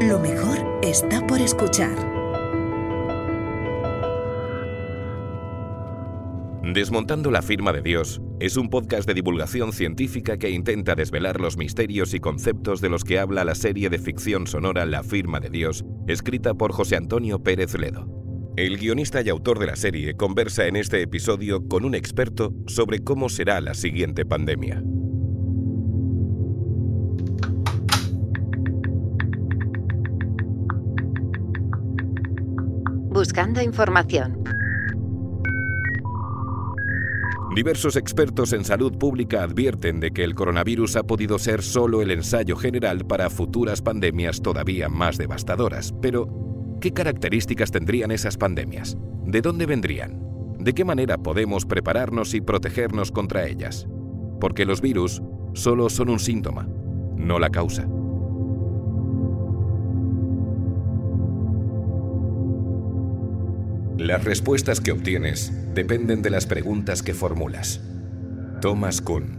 Lo mejor está por escuchar. Desmontando la firma de Dios es un podcast de divulgación científica que intenta desvelar los misterios y conceptos de los que habla la serie de ficción sonora La firma de Dios, escrita por José Antonio Pérez Ledo. El guionista y autor de la serie conversa en este episodio con un experto sobre cómo será la siguiente pandemia. Buscando información. Diversos expertos en salud pública advierten de que el coronavirus ha podido ser solo el ensayo general para futuras pandemias todavía más devastadoras. Pero, ¿qué características tendrían esas pandemias? ¿De dónde vendrían? ¿De qué manera podemos prepararnos y protegernos contra ellas? Porque los virus solo son un síntoma, no la causa. Las respuestas que obtienes dependen de las preguntas que formulas. Thomas Kuhn.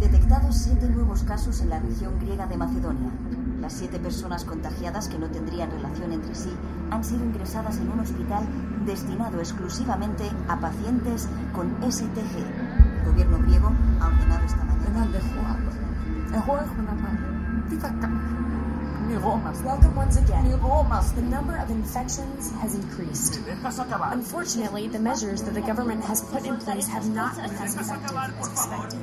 Detectados siete nuevos casos en la región griega de Macedonia. Las siete personas contagiadas que no tendrían relación entre sí han sido ingresadas en un hospital destinado exclusivamente a pacientes con STG. El gobierno griego ha ordenado esta mañana. Welcome once again. The number of infections has increased. Unfortunately, the measures that the government has put in place have not been as effective as expected.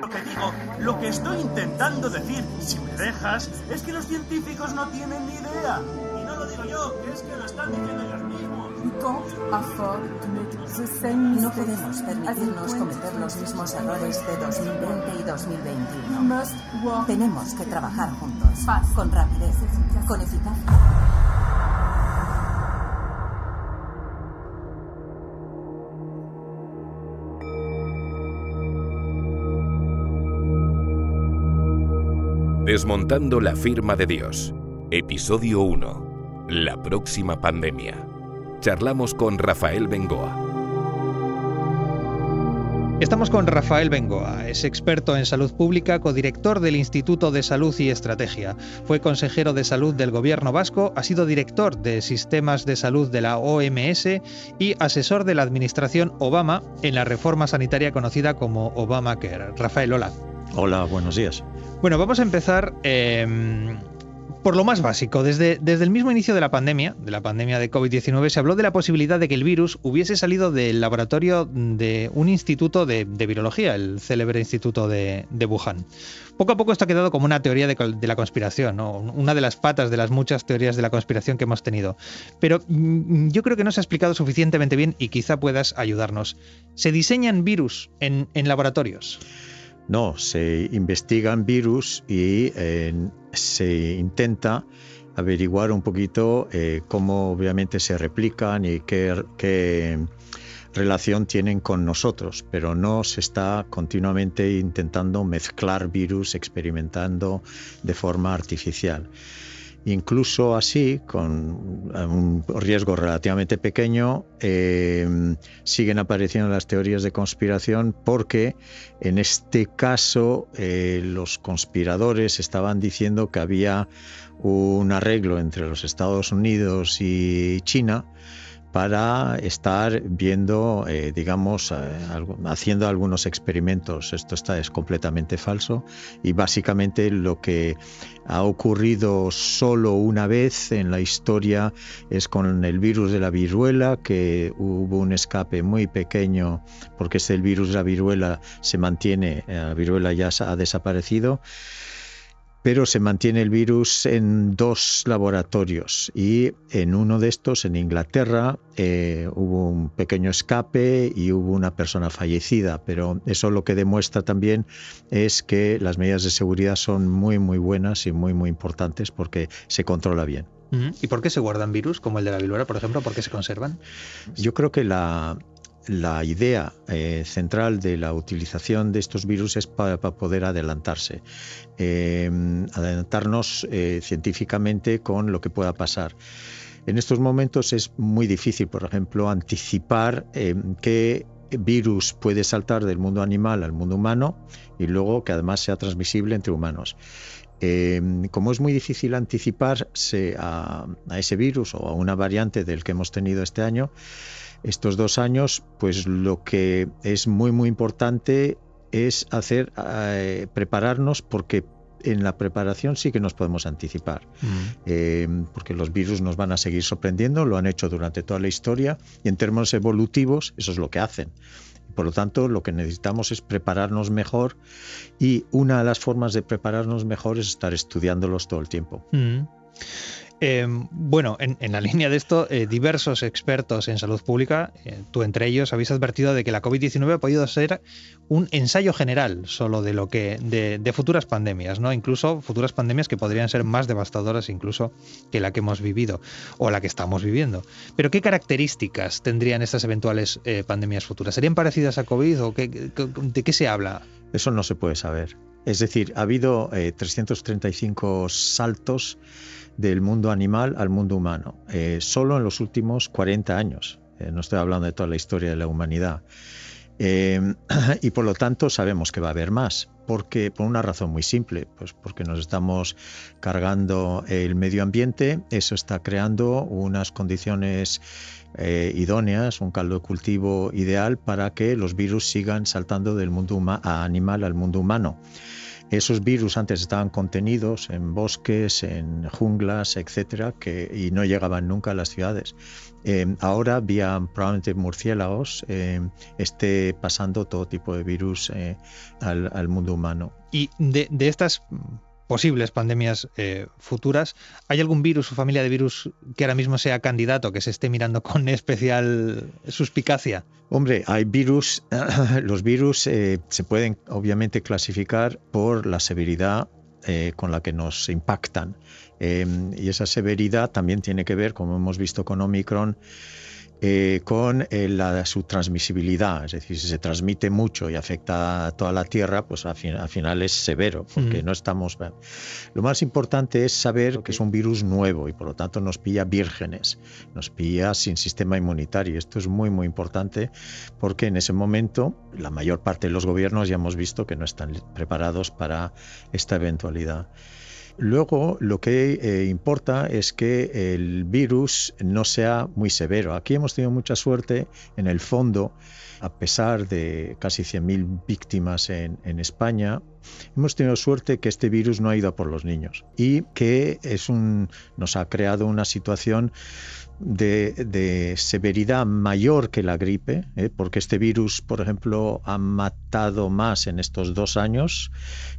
Lo que digo, lo que estoy intentando decir, si me dejas, es que los científicos no tienen ni idea. Y no lo digo yo, es que lo están diciendo ellos mismos. No podemos permitirnos cometer los mismos errores de 2020 y 2021. Tenemos que trabajar juntos, con rapidez, con eficacia. Desmontando la firma de Dios. Episodio 1. La próxima pandemia. Charlamos con Rafael Bengoa. Estamos con Rafael Bengoa, es experto en salud pública, codirector del Instituto de Salud y Estrategia. Fue consejero de salud del gobierno vasco, ha sido director de sistemas de salud de la OMS y asesor de la administración Obama en la reforma sanitaria conocida como Obamacare. Rafael, hola. Hola, buenos días. Bueno, vamos a empezar eh, por lo más básico. Desde, desde el mismo inicio de la pandemia, de la pandemia de COVID-19, se habló de la posibilidad de que el virus hubiese salido del laboratorio de un instituto de, virología, el célebre instituto de, Wuhan. Poco a poco esto ha quedado como una teoría de, la conspiración, una de las patas de las muchas teorías de la conspiración que hemos tenido. Pero mm, yo creo que no se ha explicado suficientemente bien y quizá puedas ayudarnos. ¿Se diseñan virus en laboratorios? No, se investigan virus y eh, se intenta averiguar un poquito eh, cómo obviamente se replican y qué, qué, relación tienen con nosotros, pero no se está continuamente intentando mezclar virus, experimentando de forma artificial. Incluso así, con un riesgo relativamente pequeño, eh, siguen apareciendo las teorías de conspiración porque en este caso eh, los conspiradores estaban diciendo que había un arreglo entre los Estados Unidos y China para estar viendo, eh, digamos, eh, haciendo algunos experimentos. Esto está, es completamente falso y básicamente lo que ha ocurrido solo una vez en la historia es con el virus de la viruela, que hubo un escape muy pequeño porque es el virus de la viruela se mantiene, eh, la viruela ya ha desaparecido pero se mantiene el virus en dos laboratorios y en uno de estos, en Inglaterra, eh, hubo un pequeño escape y hubo una persona fallecida, pero eso lo que demuestra también es que las medidas de seguridad son muy, muy buenas y muy, muy importantes porque se controla bien. ¿Y por qué se guardan virus como el de la viruela, por ejemplo? ¿Por qué se conservan? Yo creo que la, la idea eh, central de la utilización de estos virus es para, poder adelantarse, eh, adelantarnos eh, científicamente con lo que pueda pasar. En estos momentos es muy difícil, por ejemplo, anticipar eh, qué virus puede saltar del mundo animal al mundo humano y luego que además sea transmisible entre humanos. Em, como es muy difícil anticiparse a, ese virus o a una variante del que hemos tenido este año, estos dos años, pues lo que es muy muy importante es hacer eh, prepararnos porque en la preparación sí que nos podemos anticipar, mm. em, porque los virus nos van a seguir sorprendiendo, lo han hecho durante toda la historia y en términos evolutivos eso es lo que hacen. Por lo tanto, lo que necesitamos es prepararnos mejor y una de las formas de prepararnos mejor es estar estudiándolos todo el tiempo. Mm. Em, bueno, en, la línea de esto, eh, diversos expertos en salud pública, eh, tú entre ellos, habéis advertido de que la COVID-19 ha podido ser un ensayo general solo de lo que de, futuras pandemias, ¿no? Incluso futuras pandemias que podrían ser más devastadoras incluso que la que hemos vivido o la que estamos viviendo. Pero ¿qué características tendrían estas eventuales eh, pandemias futuras? ¿Serían parecidas a COVID o de qué se habla? Eso no se puede saber. Es decir, ha habido 335 saltos del mundo animal al mundo humano, eh, solo en los últimos 40 años. Eh, no estoy hablando de toda la historia de la humanidad. Eh, y por lo tanto sabemos que va a haber más, porque por una razón muy simple, pues porque nos estamos cargando el medio ambiente, eso está creando unas condiciones idóneas, un caldo de cultivo ideal para que los virus sigan saltando del mundo animal al mundo humano. Esos virus antes estaban contenidos en bosques, en junglas, etcétera, y no llegaban nunca a las ciudades. Eh, ahora, vía probablemente murciélagos, eh, esté pasando todo tipo de virus eh, al, mundo humano. Y de estas posibles pandemias eh, futuras. ¿Hay algún virus o familia de virus que ahora mismo sea candidato, que se esté mirando con especial suspicacia? Hombre, hay virus, los virus eh, se pueden obviamente clasificar por la severidad eh, con la que nos impactan. y esa severidad también tiene que ver, como hemos visto con Omicron, eh, con eh, la, su transmisibilidad. Es decir, si se transmite mucho y afecta a toda la Tierra, pues al, final es severo, porque no estamos... Lo más importante es saber que es un virus nuevo y por lo tanto nos pilla vírgenes, nos pilla sin sistema inmunitario. Esto es muy, muy importante porque en ese momento la mayor parte de los gobiernos ya hemos visto que no están preparados para esta eventualidad. Luego, lo que eh, importa es que el virus no sea muy severo. Aquí hemos tenido mucha suerte en el fondo, a pesar de casi 100.000 víctimas en, España, hemos tenido suerte que este virus no ha ido por los niños y que nos ha creado una situación de, severidad mayor que la gripe, ¿eh? porque este virus, por ejemplo, ha matado más en estos dos años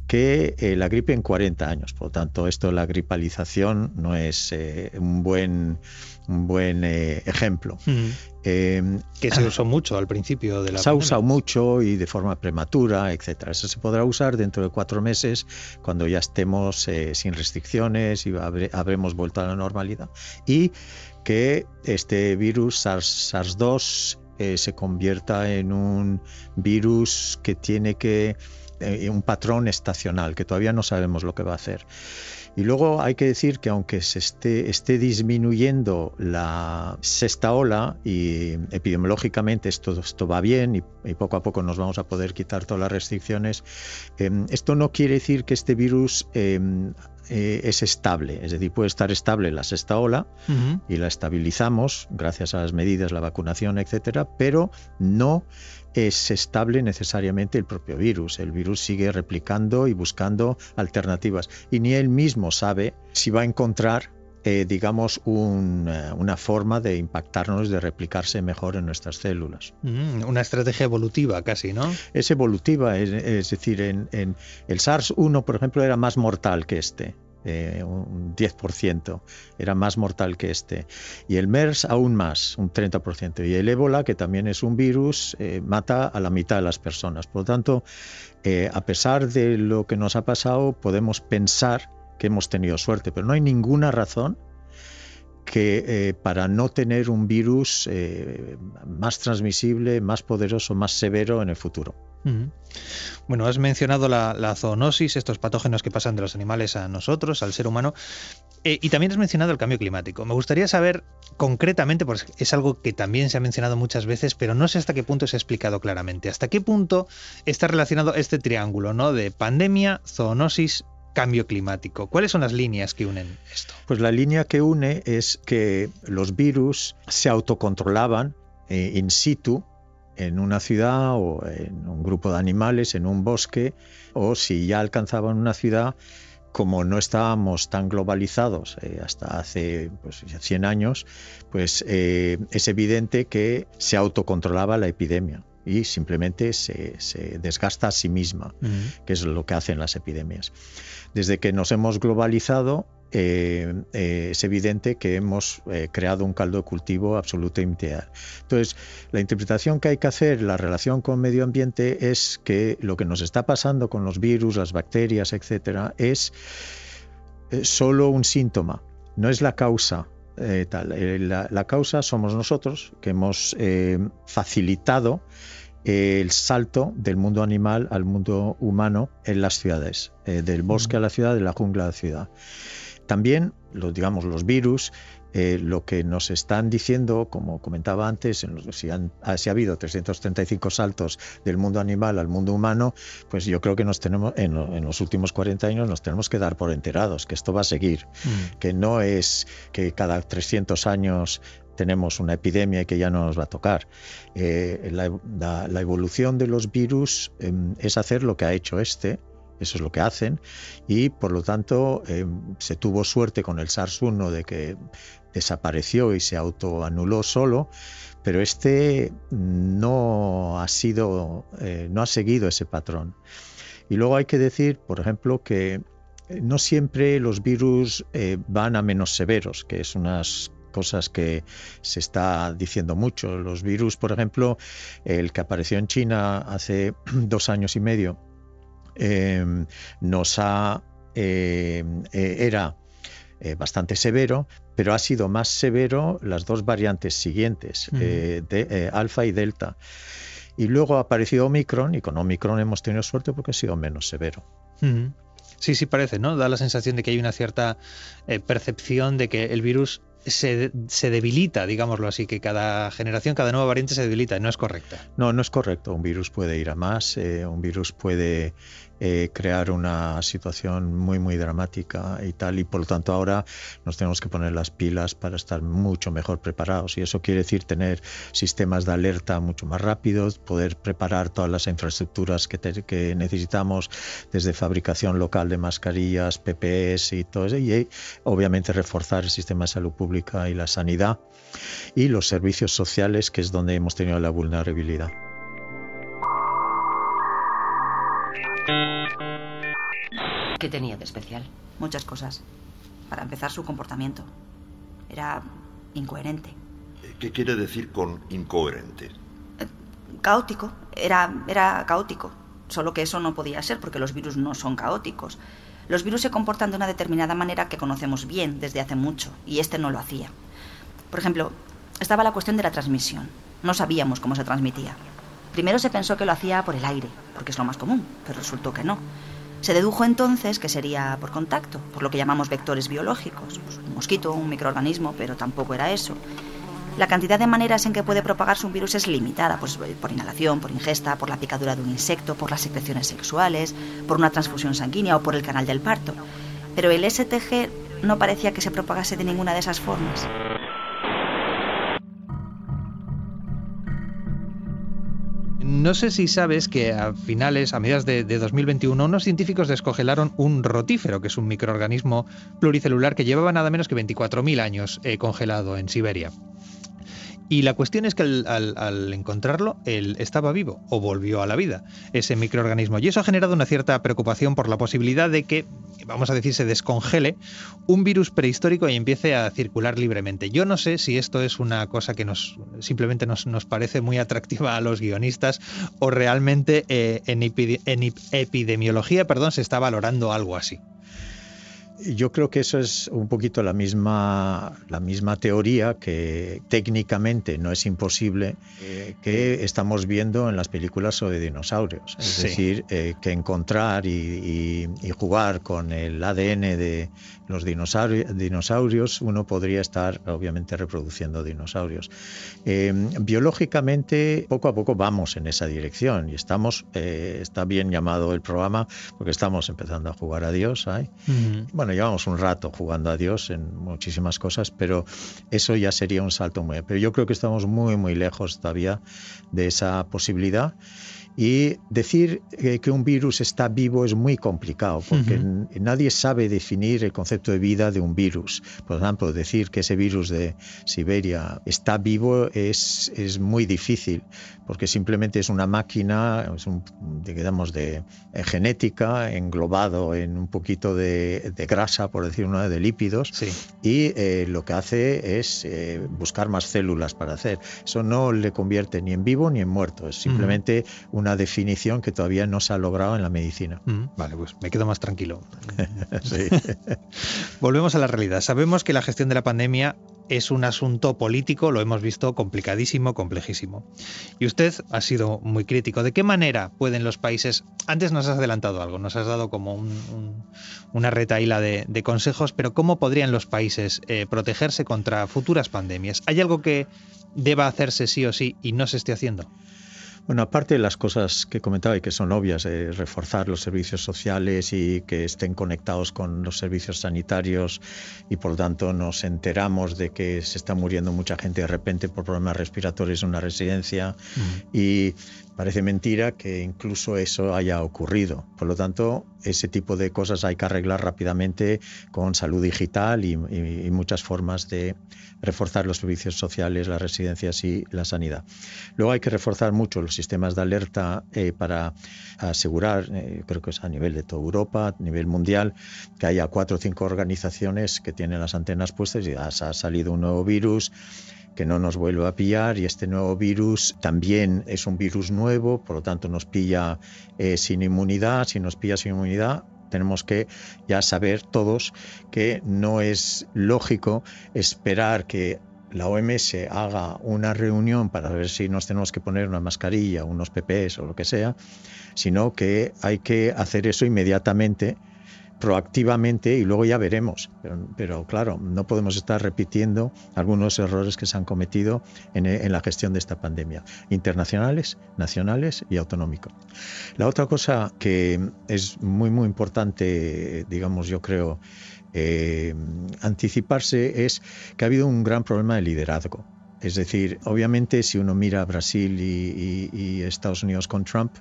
que eh, la gripe en 40 años. Por lo tanto, esto de la gripalización no es eh, un buen, un buen ejemplo. Em, que se usó mucho al principio de la Se ha usado mucho y de forma prematura, etcétera. Eso se podrá usar dentro de cuatro meses, cuando ya estemos sin restricciones y habremos vuelto a la normalidad. Y que este virus SARS-2 eh, se convierta en un virus que tiene que eh, un patrón estacional, que todavía no sabemos lo que va a hacer. Y luego hay que decir que aunque se esté, esté disminuyendo la sexta ola y epidemiológicamente esto, esto va bien y, poco a poco nos vamos a poder quitar todas las restricciones, em, esto no quiere decir que este virus em, eh, es estable, es decir, puede estar estable la sexta ola y la estabilizamos gracias a las medidas, la vacunación, etcétera, pero no es estable necesariamente el propio virus. El virus sigue replicando y buscando alternativas. Y ni él mismo sabe si va a encontrar eh, digamos, eh, una forma de impactarnos, de replicarse mejor en nuestras células. una estrategia evolutiva casi, ¿no? Es evolutiva, es, decir, en, el SARS-1, por ejemplo, era más mortal que este. Eh, un 10%, era más mortal que este. Y el MERS aún más, un 30%. Y el ébola, que también es un virus, mata a la mitad de las personas. Por lo tanto, a pesar de lo que nos ha pasado, podemos pensar que hemos tenido suerte, pero no hay ninguna razón que eh, para no tener un virus eh, más transmisible, más poderoso, más severo en el futuro. Bueno, has mencionado la, zoonosis, estos patógenos que pasan de los animales a nosotros, al ser humano, eh, y también has mencionado el cambio climático. Me gustaría saber concretamente, porque es algo que también se ha mencionado muchas veces, pero no sé hasta qué punto se ha explicado claramente. ¿Hasta qué punto está relacionado este triángulo ¿no? de pandemia, zoonosis cambio climático. ¿Cuáles son las líneas que unen esto? Pues la línea que une es que los virus se autocontrolaban eh, in situ en una ciudad o en un grupo de animales, en un bosque, o si ya alcanzaban una ciudad, como no estábamos tan globalizados eh, hasta hace pues, 100 años, pues eh, es evidente que se autocontrolaba la epidemia y simplemente se, desgasta a sí misma, que es lo que hacen las epidemias. Desde que nos hemos globalizado, eh, eh, es evidente que hemos eh, creado un caldo de cultivo absolutamente. Entonces, la interpretación que hay que hacer, la relación con medio ambiente, es que lo que nos está pasando con los virus, las bacterias, etcétera, es solo un síntoma, no es la causa. Tal. La, la, causa somos nosotros, que hemos facilitado el salto del mundo animal al mundo humano en las ciudades, eh, del bosque a la ciudad, de la jungla a la ciudad. También, los, digamos, los virus, eh, lo que nos están diciendo, como comentaba antes, en si, han, ha habido 335 saltos del mundo animal al mundo humano, pues yo creo que nos tenemos, en, los últimos 40 años nos tenemos que dar por enterados, que esto va a seguir, mm. que no es que cada 300 años tenemos una epidemia y que ya no nos va a tocar. Eh, la, evolución de los virus em, es hacer lo que ha hecho este, eso es lo que hacen, y por lo tanto em, se tuvo suerte con el SARS-1 de que desapareció y se autoanuló solo, pero este no ha sido, eh, no ha seguido ese patrón. Y luego hay que decir, por ejemplo, que no siempre los virus eh, van a menos severos, que es unas cosas que se está diciendo mucho. Los virus, por ejemplo, el que apareció en China hace dos años y medio, em, nos ha eh, era eh, bastante severo, pero ha sido más severo las dos variantes siguientes, eh, de alfa y delta. Y luego ha aparecido Omicron, y con Omicron hemos tenido suerte porque ha sido menos severo. Sí, sí parece, ¿no? Da la sensación de que hay una cierta percepción de que el virus se, se, debilita, digámoslo así, que cada generación, cada nueva variante se debilita. No es correcto. No, no es correcto. Un virus puede ir a más, eh, un virus puede eh, crear una situación muy, muy dramática y tal. Y por lo tanto ahora nos tenemos que poner las pilas para estar mucho mejor preparados. Y eso quiere decir tener sistemas de alerta mucho más rápidos, poder preparar todas las infraestructuras que, que necesitamos, desde fabricación local de mascarillas, PPS y todo eso. Y obviamente reforzar el sistema de salud pública y la sanidad y los servicios sociales, que es donde hemos tenido la vulnerabilidad. ¿Qué tenía de especial? Muchas cosas. Para empezar, su comportamiento. Era incoherente. ¿Qué quiere decir con incoherente? Eh, caótico. Era, era caótico. Solo que eso no podía ser porque los virus no son caóticos. Los virus se comportan de una determinada manera que conocemos bien desde hace mucho, y este no lo hacía. Por ejemplo, estaba la cuestión de la transmisión. No sabíamos cómo se transmitía. Primero se pensó que lo hacía por el aire, porque es lo más común, pero resultó que no. Se dedujo entonces que sería por contacto, por lo que llamamos vectores biológicos, pues un mosquito, un microorganismo, pero tampoco era eso. La cantidad de maneras en que puede propagarse un virus es limitada, pues por inhalación, por ingesta, por la picadura de un insecto, por las secreciones sexuales, por una transfusión sanguínea o por el canal del parto. Pero el STG no parecía que se propagase de ninguna de esas formas. No sé si sabes que a finales, a mediados de, 2021, unos científicos descongelaron un rotífero, que es un microorganismo pluricelular que llevaba nada menos que 24.000 años eh, congelado en Siberia. Y la cuestión es que al, encontrarlo, él estaba vivo o volvió a la vida, ese microorganismo. Y eso ha generado una cierta preocupación por la posibilidad de que, vamos a decir, se descongele un virus prehistórico y empiece a circular libremente. Yo no sé si esto es una cosa que simplemente nos, parece muy atractiva a los guionistas o realmente eh, en, en epidemiología perdón, se está valorando algo así. Yo creo que eso es un poquito la misma, la misma teoría que técnicamente no es imposible eh, que estamos viendo en las películas sobre dinosaurios. Es decir, eh, que encontrar y, jugar con el ADN de los dinosaurios, uno podría estar obviamente reproduciendo dinosaurios. Eh, biológicamente, poco a poco vamos en esa dirección y estamos, está bien llamado el programa porque estamos empezando a jugar a Dios. Bueno, llevamos un rato jugando a Dios en muchísimas cosas, pero eso ya sería un salto muy... Pero yo creo que estamos muy, muy lejos todavía de esa posibilidad. Y decir que un virus está vivo es muy complicado porque nadie sabe definir el concepto de vida de un virus. Por ejemplo, decir que ese virus de Siberia está vivo es, es muy difícil porque simplemente es una máquina, es un, digamos, de, eh, genética englobado en un poquito de, grasa, por decir una, de lípidos, y eh, lo que hace es eh, buscar más células para hacer. Eso no le convierte ni en vivo ni en muerto, es simplemente una definición que todavía no se ha logrado en la medicina. Vale, pues me quedo más tranquilo. Volvemos a la realidad. Sabemos que la gestión de la pandemia es un asunto político, lo hemos visto, complicadísimo, complejísimo. Y usted ha sido muy crítico. ¿De qué manera pueden los países... Antes nos has adelantado algo, nos has dado como una retaíla de, de, consejos, pero ¿cómo podrían los países eh, protegerse contra futuras pandemias? ¿Hay algo que deba hacerse sí o sí y no se esté haciendo? Bueno, aparte de las cosas que comentaba y que son obvias, reforzar los servicios sociales y que estén conectados con los servicios sanitarios y por lo tanto nos enteramos de que se está muriendo mucha gente de repente por problemas respiratorios en una residencia y Parece mentira que incluso eso haya ocurrido. Por lo tanto, ese tipo de cosas hay que arreglar rápidamente con salud digital y, muchas formas de reforzar los servicios sociales, las residencias y la sanidad. Luego hay que reforzar mucho los sistemas de alerta eh, para asegurar, eh, creo que es a nivel de toda Europa, a nivel mundial, que haya cuatro o cinco organizaciones que tienen las antenas puestas y ha salido un nuevo virus que no nos vuelva a pillar. Y este nuevo virus también es un virus nuevo, por lo tanto nos pilla eh, sin inmunidad, si nos pilla sin inmunidad tenemos que ya saber todos que no es lógico esperar que la OMS haga una reunión para ver si nos tenemos que poner una mascarilla, unos PPS o lo que sea, sino que hay que hacer eso inmediatamente proactivamente y luego ya veremos. Pero, claro, no podemos estar repitiendo algunos errores que se han cometido en, la gestión de esta pandemia, internacionales, nacionales y autonómicos. La otra cosa que es muy, muy importante, digamos, yo creo, eh, anticiparse es que ha habido un gran problema de liderazgo. Es decir, obviamente si uno mira a Brasil y Estados Unidos con Trump,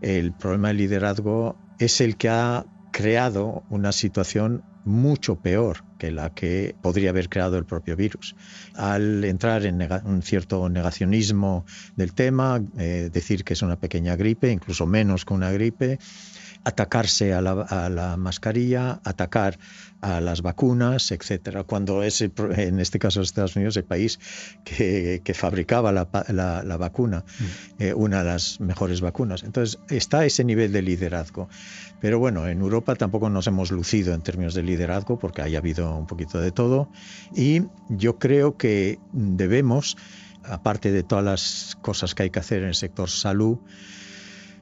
el problema de liderazgo es el que ha creado una situación mucho peor que la que podría haber creado el propio virus. Al entrar en un cierto negacionismo del tema, eh, decir que es una pequeña gripe, incluso menos que una gripe, atacarse a la, mascarilla, atacar a las vacunas, etcétera. Cuando es, en este caso Estados Unidos, el país que, fabricaba la, vacuna, mm. eh, una de las mejores vacunas. Entonces, está ese nivel de liderazgo. Pero bueno, en Europa tampoco nos hemos lucido en términos de liderazgo porque haya habido un poquito de todo. Y yo creo que debemos, aparte de todas las cosas que hay que hacer en el sector salud,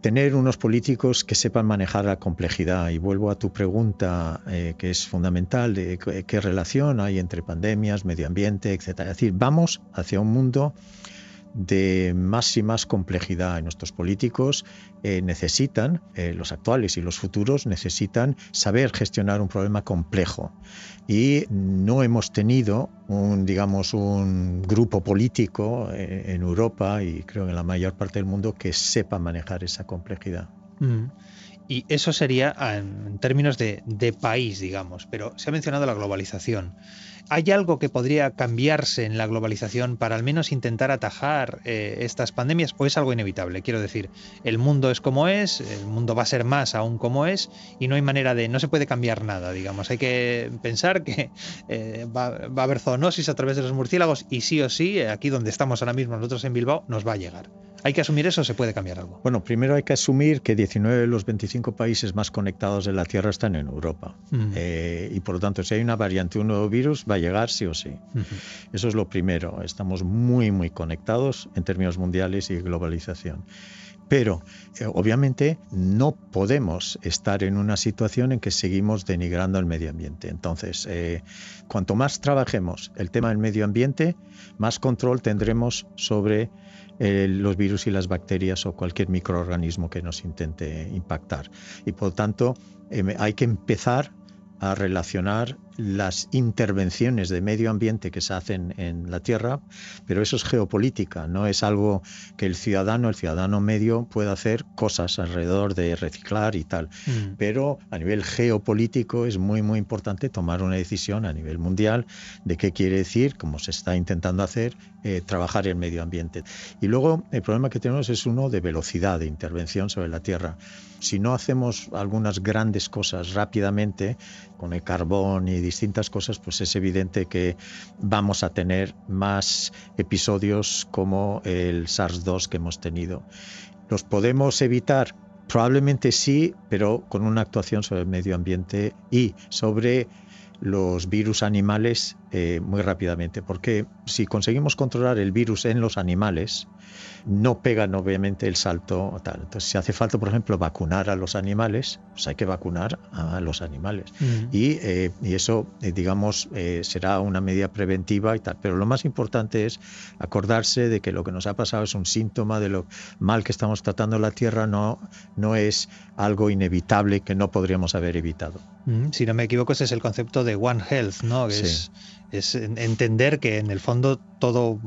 tener unos políticos que sepan manejar la complejidad. Y vuelvo a tu pregunta, eh, que es fundamental, de qué relación hay entre pandemias, medio ambiente, etc. Es decir, vamos hacia un mundo de más y más complejidad. Nuestros políticos eh, necesitan, eh, los actuales y los futuros, necesitan saber gestionar un problema complejo. Y no hemos tenido un, digamos, un grupo político eh, en Europa y creo en la mayor parte del mundo que sepa manejar esa complejidad. Mm. Y eso sería en términos de país, digamos, pero se ha mencionado la globalización. ¿Hay algo que podría cambiarse en la globalización para al menos intentar atajar eh, estas pandemias o es algo inevitable? Quiero decir, el mundo es como es, el mundo va a ser más aún como es y no hay manera de, no se puede cambiar nada, digamos. Hay que pensar que eh, va, va, a haber zoonosis a través de los murciélagos y sí o sí, aquí donde estamos ahora mismo nosotros en Bilbao, nos va a llegar. ¿Hay que asumir eso o se puede cambiar algo? Bueno, primero hay que asumir que 19 de los 25 25 países más conectados de la Tierra están en Europa. Mm. Eh, y por lo tanto, si hay una variante, un nuevo virus, va a llegar sí o sí. Eso es lo primero. Estamos muy, muy conectados en términos mundiales y globalización. Pero, eh, obviamente, no podemos estar en una situación en que seguimos denigrando el medio ambiente. Entonces, eh, cuanto más trabajemos el tema del medio ambiente, más control tendremos sobre eh, los virus y las bacterias o cualquier microorganismo que nos intente impactar. Y por tanto, eh, hay que empezar a relacionar las intervenciones de medio ambiente que se hacen en la Tierra, pero eso es geopolítica, no es algo que el ciudadano, el ciudadano medio pueda hacer cosas alrededor de reciclar y tal. Mm. Pero a nivel geopolítico es muy, muy importante tomar una decisión a nivel mundial de qué quiere decir, como se está intentando hacer, eh, trabajar el medio ambiente. Y luego el problema que tenemos es uno de velocidad de intervención sobre la Tierra. Si no hacemos algunas grandes cosas rápidamente, con el carbón y distintas cosas, pues es evidente que vamos a tener más episodios como el SARS-2 que hemos tenido. ¿Los podemos evitar? Probablemente sí, pero con una actuación sobre el medio ambiente y sobre los virus animales eh, muy rápidamente, porque si conseguimos controlar el virus en los animales, no pegan obviamente el salto tal. Entonces, si hace falta, por ejemplo, vacunar a los animales, pues hay que vacunar a los animales. Mm. Y, eh, y eso, eh, digamos, será una medida preventiva y tal. Pero lo más importante es acordarse de que lo que nos ha pasado es un síntoma de lo mal que estamos tratando la Tierra, no, no es algo inevitable que no podríamos haber evitado. Mm, Si no me equivoco, ese es el concepto de One Health, ¿no? Que Sí. es, es en- entender que en el fondo todo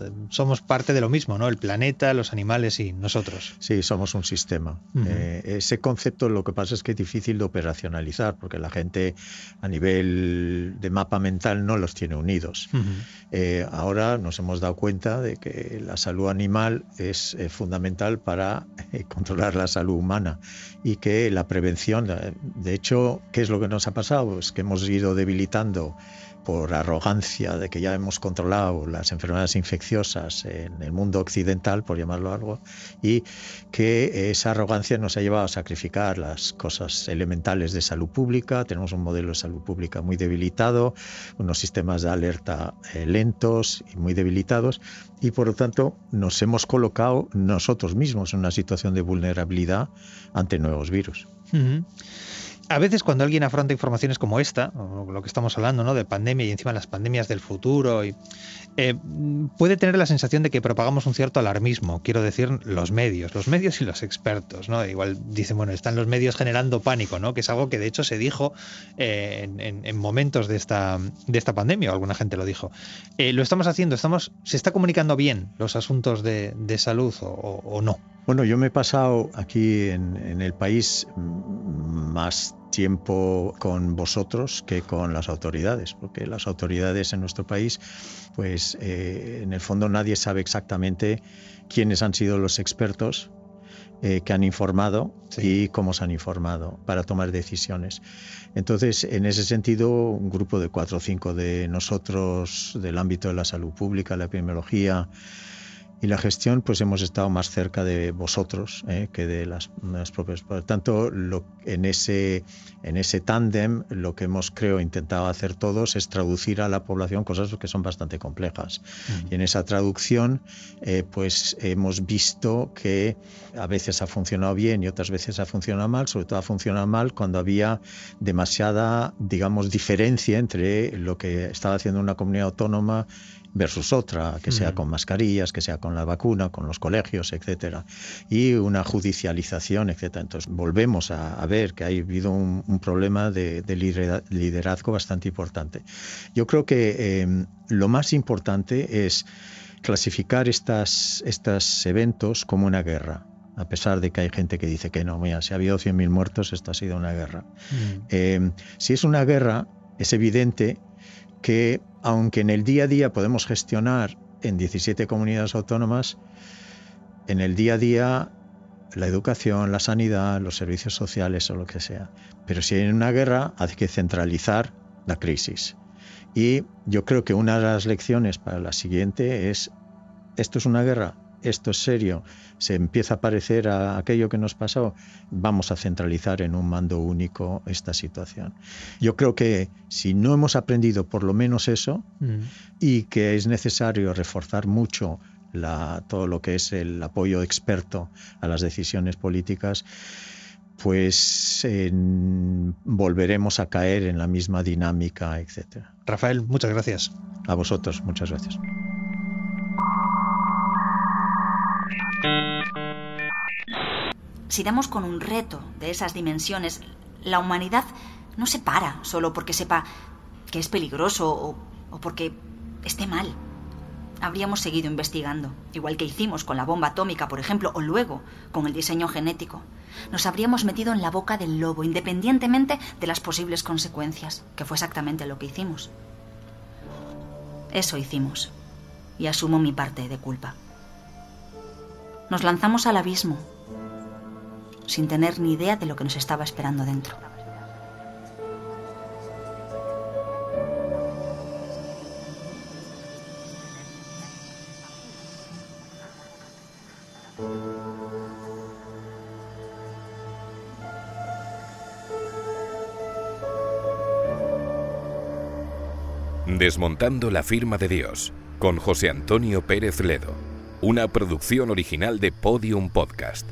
eh, somos parte de lo mismo, ¿no? El planeta, los animales y nosotros. Sí, somos un sistema. Ujú. Eh, ese concepto lo que pasa es que es difícil de operacionalizar porque la gente a nivel de mapa mental no los tiene unidos. Ujú. Eh, ahora nos hemos dado cuenta de que la salud animal es eh, fundamental para eh, controlar la salud humana y que la prevención, eh, de hecho, ¿qué es lo que nos ha pasado? Pues que hemos ido debilitando por arrogancia de que ya hemos controlado las enfermedades infecciosas en el mundo occidental, por llamarlo algo, y que esa arrogancia nos ha llevado a sacrificar las cosas elementales de salud pública. Tenemos un modelo de salud pública muy debilitado, unos sistemas de alerta eh, lentos y muy debilitados, y por lo tanto nos hemos colocado nosotros mismos en una situación de vulnerabilidad ante nuevos virus. A veces cuando alguien afronta informaciones como esta, lo que estamos hablando, ¿no? De pandemia y encima las pandemias del futuro, eh, puede tener la sensación de que propagamos un cierto alarmismo, quiero decir, los medios, los medios y los expertos, ¿no? Igual dicen, bueno, están los medios generando pánico, ¿no? Que es algo que de hecho se dijo eh, en, en- en momentos de esta, de esta pandemia, o alguna gente lo dijo. Eh, lo estamos haciendo, estamos, se está comunicando bien los asuntos de, de salud o no. Bueno, yo me he pasado aquí en, en el país mm, más tiempo con vosotros que con las autoridades, porque las autoridades en nuestro país, pues eh, en el fondo nadie sabe exactamente quiénes han sido los expertos eh, que han informado Sí. y cómo se han informado para tomar decisiones. Entonces, en ese sentido, un grupo de cuatro o cinco de nosotros del ámbito de la salud pública, la epidemiología, y la gestión, pues hemos estado más cerca de vosotros eh, que de las, las propias. Por lo tanto, lo, en ese, en ese tándem, lo que hemos, creo, intentado hacer todos es traducir a la población cosas que son bastante complejas. Y en esa traducción, eh, pues hemos visto que a veces ha funcionado bien y otras veces ha funcionado mal, sobre todo ha funcionado mal cuando había demasiada, digamos, diferencia entre lo que estaba haciendo una comunidad autónoma versus otra, que sea Mm. con mascarillas, que sea con la vacuna, con los colegios, etcétera, y una judicialización, etcétera. Entonces volvemos a, a ver que ha habido un, un problema de, de lidera- liderazgo bastante importante. Yo creo que eh, lo más importante es clasificar estas, estos eventos como una guerra. A pesar de que hay gente que dice que no, mira, si ha habido 100.000 muertos, esto ha sido una guerra. Eh, si es una guerra, es evidente que aunque en el día a día podemos gestionar en 17 comunidades autónomas, en el día a día la educación, la sanidad, los servicios sociales o lo que sea. Pero si hay una guerra, hay que centralizar la crisis. Y yo creo que una de las lecciones para la siguiente es, esto es una guerra, esto es serio, se empieza a parecer a aquello que nos pasó, vamos a centralizar en un mando único esta situación. Yo creo que si no hemos aprendido por lo menos eso mm. y que es necesario reforzar mucho todo lo que es el apoyo experto a las decisiones políticas, pues volveremos a caer en la misma dinámica, etc. Rafael, muchas gracias. A vosotros, muchas gracias. Si damos con un reto de esas dimensiones, la humanidad no se para solo porque sepa que es peligroso o, porque esté mal habríamos seguido investigando, igual que hicimos con la bomba atómica, por ejemplo, o luego con el diseño genético. Nos habríamos metido en la boca del lobo, independientemente de las posibles consecuencias, que fue exactamente lo que hicimos. Eso hicimos, y asumo mi parte de culpa. Nos lanzamos al abismo, sin tener ni idea de lo que nos estaba esperando dentro. Desmontando la firma de Dios, con José Antonio Pérez Ledo, una producción original de Podium Podcast.